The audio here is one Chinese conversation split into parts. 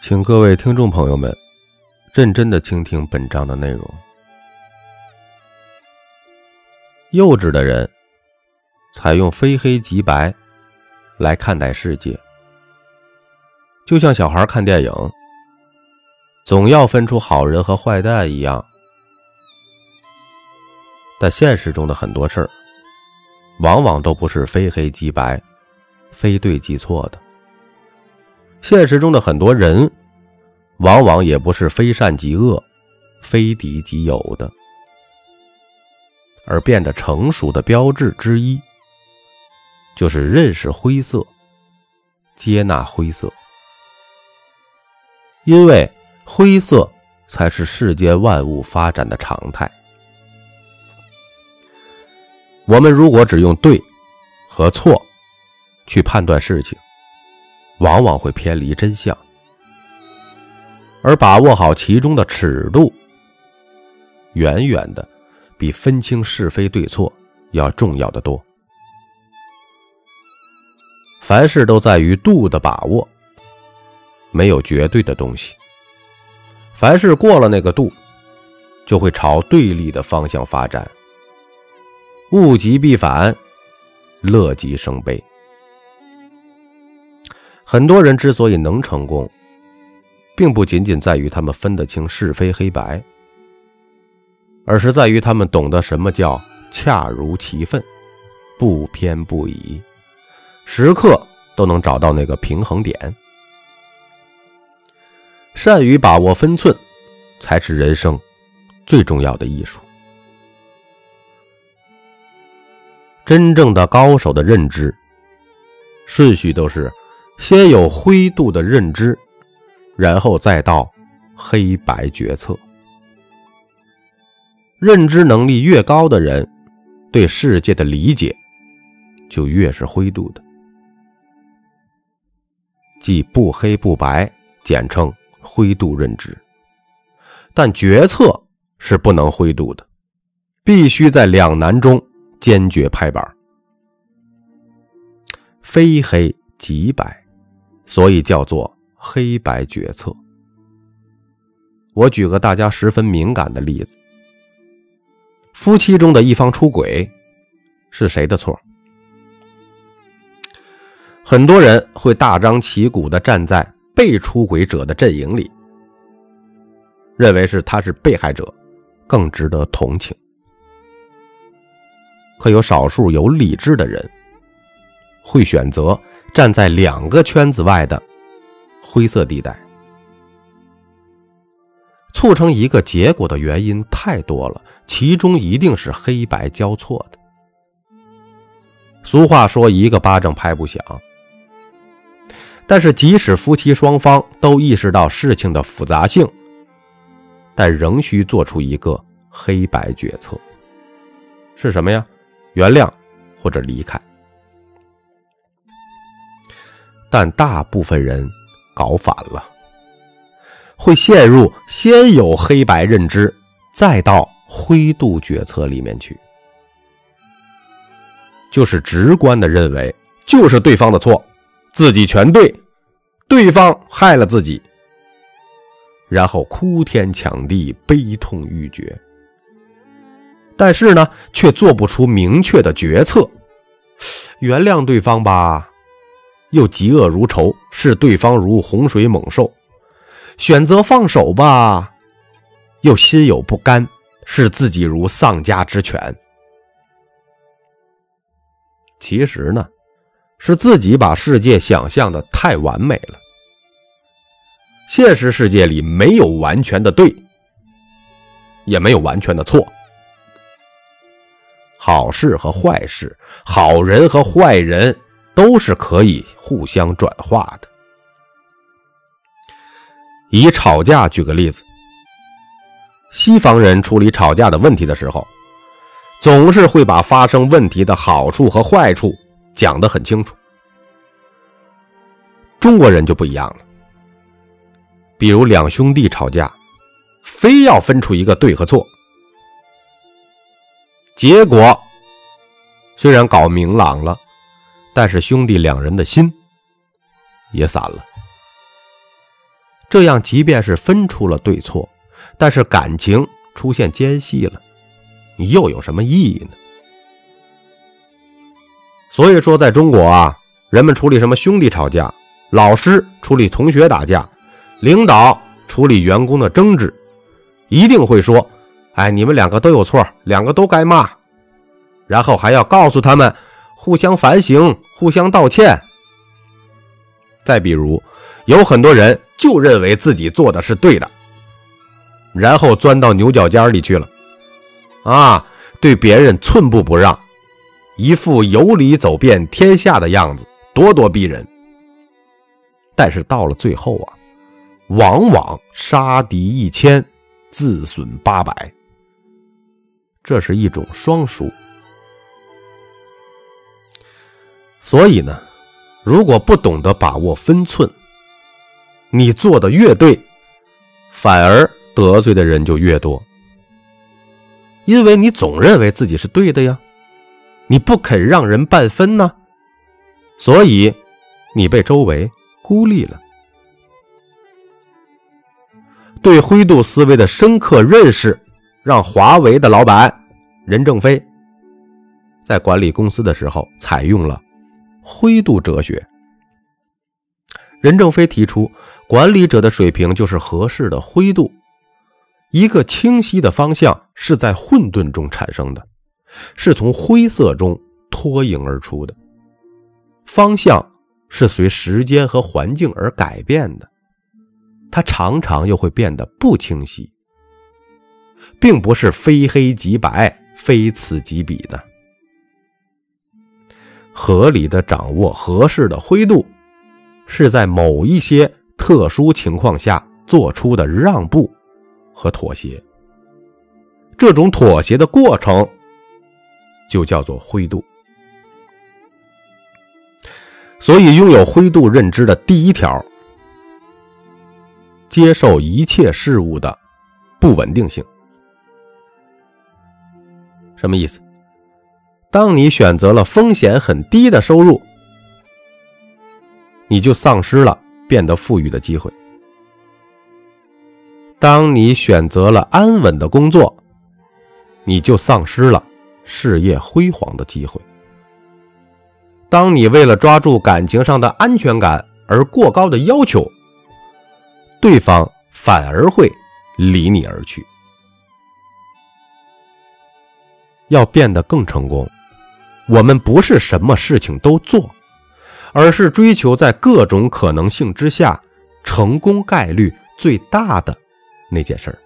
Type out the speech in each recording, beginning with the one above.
请各位听众朋友们认真的倾听本章的内容。幼稚的人采用非黑即白来看待世界，就像小孩看电影，总要分出好人和坏蛋一样。但现实中的很多事儿，往往都不是非黑即白、非对即错的。现实中的很多人，往往也不是非善即恶、非敌即友的，而变得成熟的标志之一，就是认识灰色、接纳灰色，因为灰色才是世间万物发展的常态。我们如果只用对和错去判断事情，往往会偏离真相，而把握好其中的尺度，远远的比分清是非对错要重要的多。凡事都在于度的把握，没有绝对的东西。凡事过了那个度，就会朝对立的方向发展。物极必反，乐极生悲。很多人之所以能成功，并不仅仅在于他们分得清是非黑白，而是在于他们懂得什么叫恰如其分，不偏不倚，时刻都能找到那个平衡点。善于把握分寸，才是人生最重要的艺术。真正的高手的认知顺序都是。先有灰度的认知，然后再到黑白决策。认知能力越高的人，对世界的理解就越是灰度的，即不黑不白，简称灰度认知。但决策是不能灰度的，必须在两难中坚决拍板，非黑即白。所以叫做黑白决策。我举个大家十分敏感的例子：夫妻中的一方出轨，是谁的错？很多人会大张旗鼓的站在被出轨者的阵营里，认为是他是被害者，更值得同情。可有少数有理智的人，会选择。站在两个圈子外的灰色地带，促成一个结果的原因太多了，其中一定是黑白交错的。俗话说“一个巴掌拍不响”，但是即使夫妻双方都意识到事情的复杂性，但仍需做出一个黑白决策，是什么呀？原谅或者离开。但大部分人搞反了，会陷入先有黑白认知，再到灰度决策里面去，就是直观的认为就是对方的错，自己全对，对方害了自己，然后哭天抢地、悲痛欲绝，但是呢，却做不出明确的决策，原谅对方吧。又嫉恶如仇，视对方如洪水猛兽；选择放手吧，又心有不甘，视自己如丧家之犬。其实呢，是自己把世界想象的太完美了。现实世界里没有完全的对，也没有完全的错。好事和坏事，好人和坏人。都是可以互相转化的。以吵架举个例子，西方人处理吵架的问题的时候，总是会把发生问题的好处和坏处讲得很清楚。中国人就不一样了，比如两兄弟吵架，非要分出一个对和错，结果虽然搞明朗了。但是兄弟两人的心也散了。这样即便是分出了对错，但是感情出现间隙了，你又有什么意义呢？所以说，在中国啊，人们处理什么兄弟吵架，老师处理同学打架，领导处理员工的争执，一定会说：“哎，你们两个都有错，两个都该骂。”然后还要告诉他们互相反省、互相道歉。再比如，有很多人就认为自己做的是对的，然后钻到牛角尖里去了，啊，对别人寸步不让，一副有理走遍天下的样子，咄咄逼人。但是到了最后啊，往往杀敌一千，自损八百，这是一种双输。所以呢，如果不懂得把握分寸，你做的越对，反而得罪的人就越多，因为你总认为自己是对的呀，你不肯让人半分呢，所以你被周围孤立了。对灰度思维的深刻认识，让华为的老板任正非在管理公司的时候采用了。灰度哲学，任正非提出，管理者的水平就是合适的灰度。一个清晰的方向是在混沌中产生的，是从灰色中脱颖而出的。方向是随时间和环境而改变的，它常常又会变得不清晰，并不是非黑即白、非此即彼的。合理的掌握合适的灰度，是在某一些特殊情况下做出的让步和妥协。这种妥协的过程，就叫做灰度。所以，拥有灰度认知的第一条，接受一切事物的不稳定性。什么意思？当你选择了风险很低的收入，你就丧失了变得富裕的机会；当你选择了安稳的工作，你就丧失了事业辉煌的机会；当你为了抓住感情上的安全感而过高的要求，对方反而会离你而去。要变得更成功。我们不是什么事情都做，而是追求在各种可能性之下成功概率最大的那件事儿。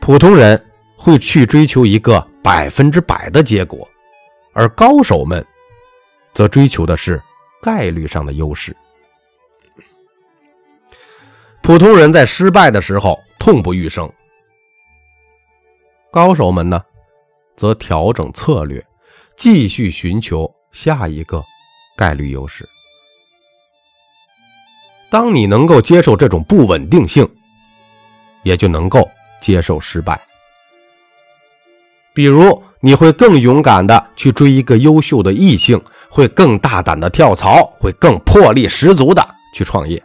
普通人会去追求一个百分之百的结果，而高手们则追求的是概率上的优势。普通人在失败的时候痛不欲生，高手们呢？则调整策略，继续寻求下一个概率优势。当你能够接受这种不稳定性，也就能够接受失败。比如，你会更勇敢的去追一个优秀的异性，会更大胆的跳槽，会更魄力十足的去创业。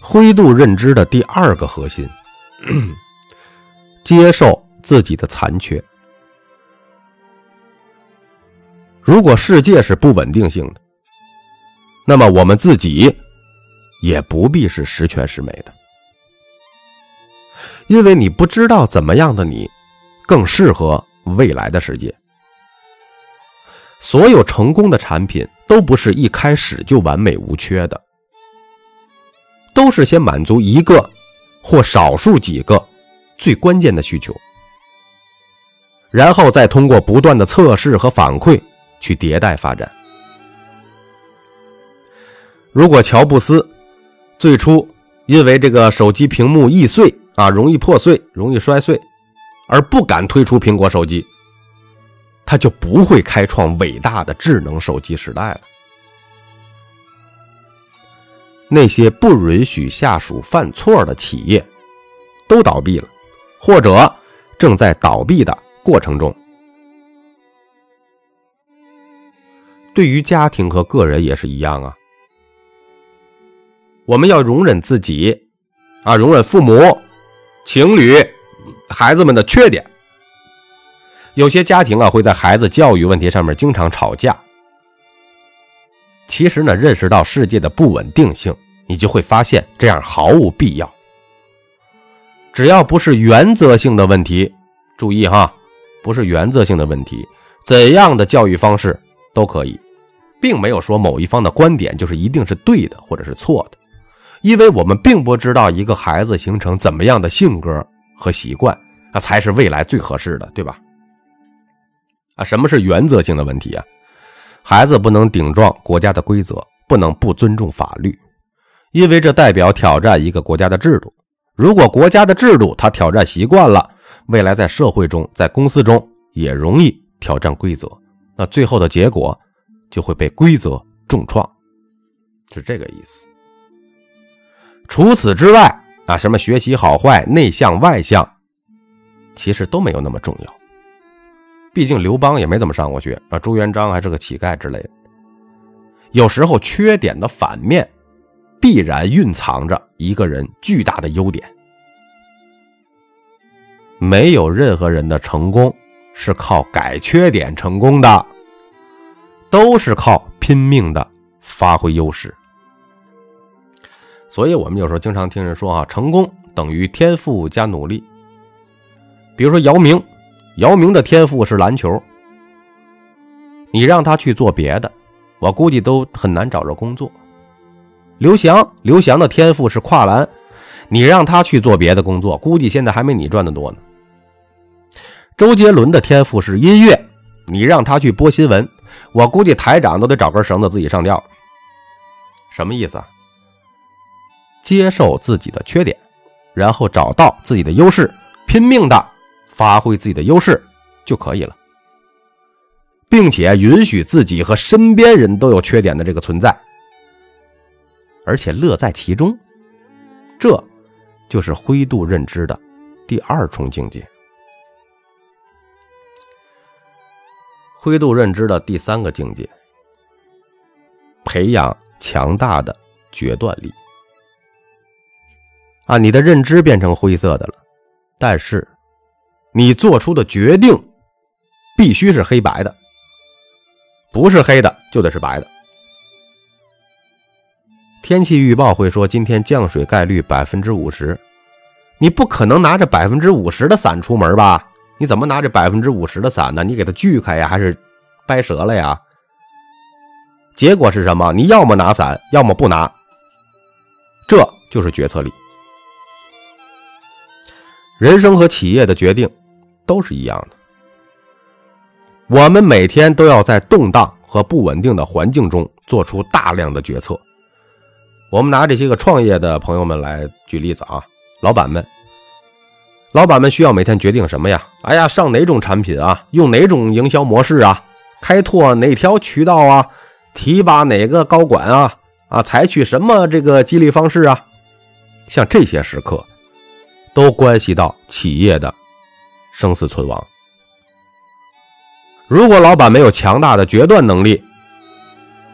灰度认知的第二个核心。接受自己的残缺。如果世界是不稳定性的，那么我们自己也不必是十全十美的，因为你不知道怎么样的你更适合未来的世界。所有成功的产品都不是一开始就完美无缺的，都是先满足一个或少数几个。最关键的需求，然后再通过不断的测试和反馈去迭代发展。如果乔布斯最初因为这个手机屏幕易碎啊，容易破碎、容易摔碎，而不敢推出苹果手机，他就不会开创伟大的智能手机时代了。那些不允许下属犯错的企业，都倒闭了。或者正在倒闭的过程中，对于家庭和个人也是一样啊。我们要容忍自己，啊，容忍父母、情侣、孩子们的缺点。有些家庭啊，会在孩子教育问题上面经常吵架。其实呢，认识到世界的不稳定性，你就会发现这样毫无必要。只要不是原则性的问题，注意哈，不是原则性的问题，怎样的教育方式都可以，并没有说某一方的观点就是一定是对的或者是错的，因为我们并不知道一个孩子形成怎么样的性格和习惯，那才是未来最合适的，对吧？啊，什么是原则性的问题啊？孩子不能顶撞国家的规则，不能不尊重法律，因为这代表挑战一个国家的制度。如果国家的制度他挑战习惯了，未来在社会中、在公司中也容易挑战规则，那最后的结果就会被规则重创，是这个意思。除此之外啊，什么学习好坏、内向外向，其实都没有那么重要。毕竟刘邦也没怎么上过学啊，朱元璋还是个乞丐之类的。有时候缺点的反面，必然蕴藏着一个人巨大的优点。没有任何人的成功是靠改缺点成功的，都是靠拼命的发挥优势。所以我们有时候经常听人说啊，成功等于天赋加努力。比如说姚明。姚明的天赋是篮球，你让他去做别的，我估计都很难找着工作。刘翔，刘翔的天赋是跨栏，你让他去做别的工作，估计现在还没你赚的多呢。周杰伦的天赋是音乐，你让他去播新闻，我估计台长都得找根绳子自己上吊。什么意思啊？接受自己的缺点，然后找到自己的优势，拼命的。发挥自己的优势就可以了，并且允许自己和身边人都有缺点的这个存在，而且乐在其中，这就是灰度认知的第二重境界。灰度认知的第三个境界，培养强大的决断力。啊，你的认知变成灰色的了，但是。你做出的决定必须是黑白的，不是黑的就得是白的。天气预报会说今天降水概率百分之五十，你不可能拿着百分之五十的伞出门吧？你怎么拿着百分之五十的伞呢？你给它锯开呀，还是掰折了呀？结果是什么？你要么拿伞，要么不拿，这就是决策力。人生和企业的决定。都是一样的。我们每天都要在动荡和不稳定的环境中做出大量的决策。我们拿这些个创业的朋友们来举例子啊，老板们，老板们需要每天决定什么呀？哎呀，上哪种产品啊？用哪种营销模式啊？开拓哪条渠道啊？提拔哪个高管啊？啊，采取什么这个激励方式啊？像这些时刻，都关系到企业的。生死存亡。如果老板没有强大的决断能力，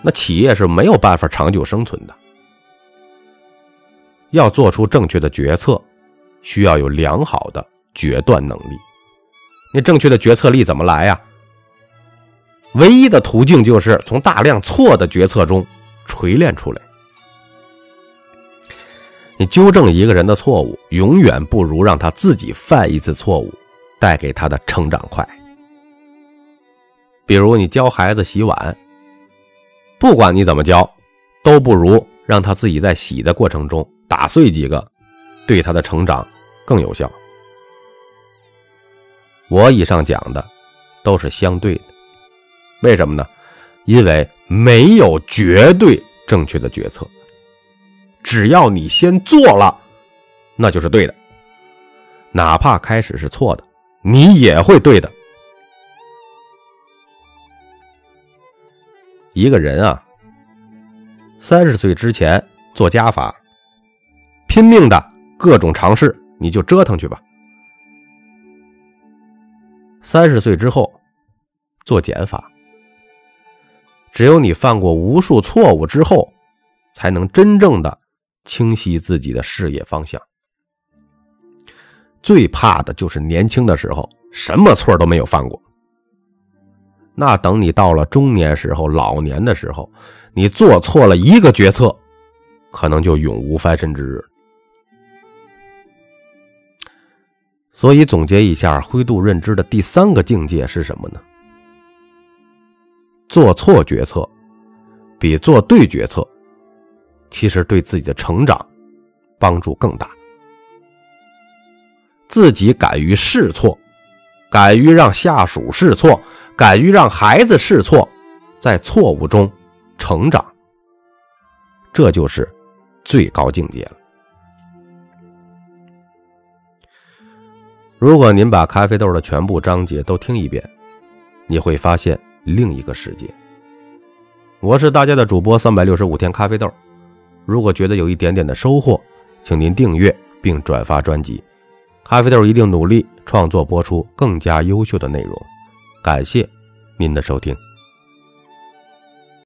那企业是没有办法长久生存的。要做出正确的决策，需要有良好的决断能力。那正确的决策力怎么来呀？唯一的途径就是从大量错的决策中锤炼出来。你纠正一个人的错误，永远不如让他自己犯一次错误。带给他的成长快。比如你教孩子洗碗，不管你怎么教，都不如让他自己在洗的过程中打碎几个，对他的成长更有效。我以上讲的都是相对的，为什么呢？因为没有绝对正确的决策，只要你先做了，那就是对的，哪怕开始是错的。你也会对的。一个人啊，三十岁之前做加法，拼命的各种尝试，你就折腾去吧。三十岁之后做减法，只有你犯过无数错误之后，才能真正的清晰自己的事业方向。最怕的就是年轻的时候什么错都没有犯过。那等你到了中年时候、老年的时候，你做错了一个决策，可能就永无翻身之日。所以总结一下，灰度认知的第三个境界是什么呢？做错决策，比做对决策，其实对自己的成长帮助更大。自己敢于试错，敢于让下属试错，敢于让孩子试错，在错误中成长，这就是最高境界了。如果您把咖啡豆的全部章节都听一遍，你会发现。另一个世界。我是大家的主播三百六十五天咖啡豆。如果觉得有一点点的收获，请您订阅并转发专辑。咖啡豆一定努力创作播出更加优秀的内容。感谢您的收听。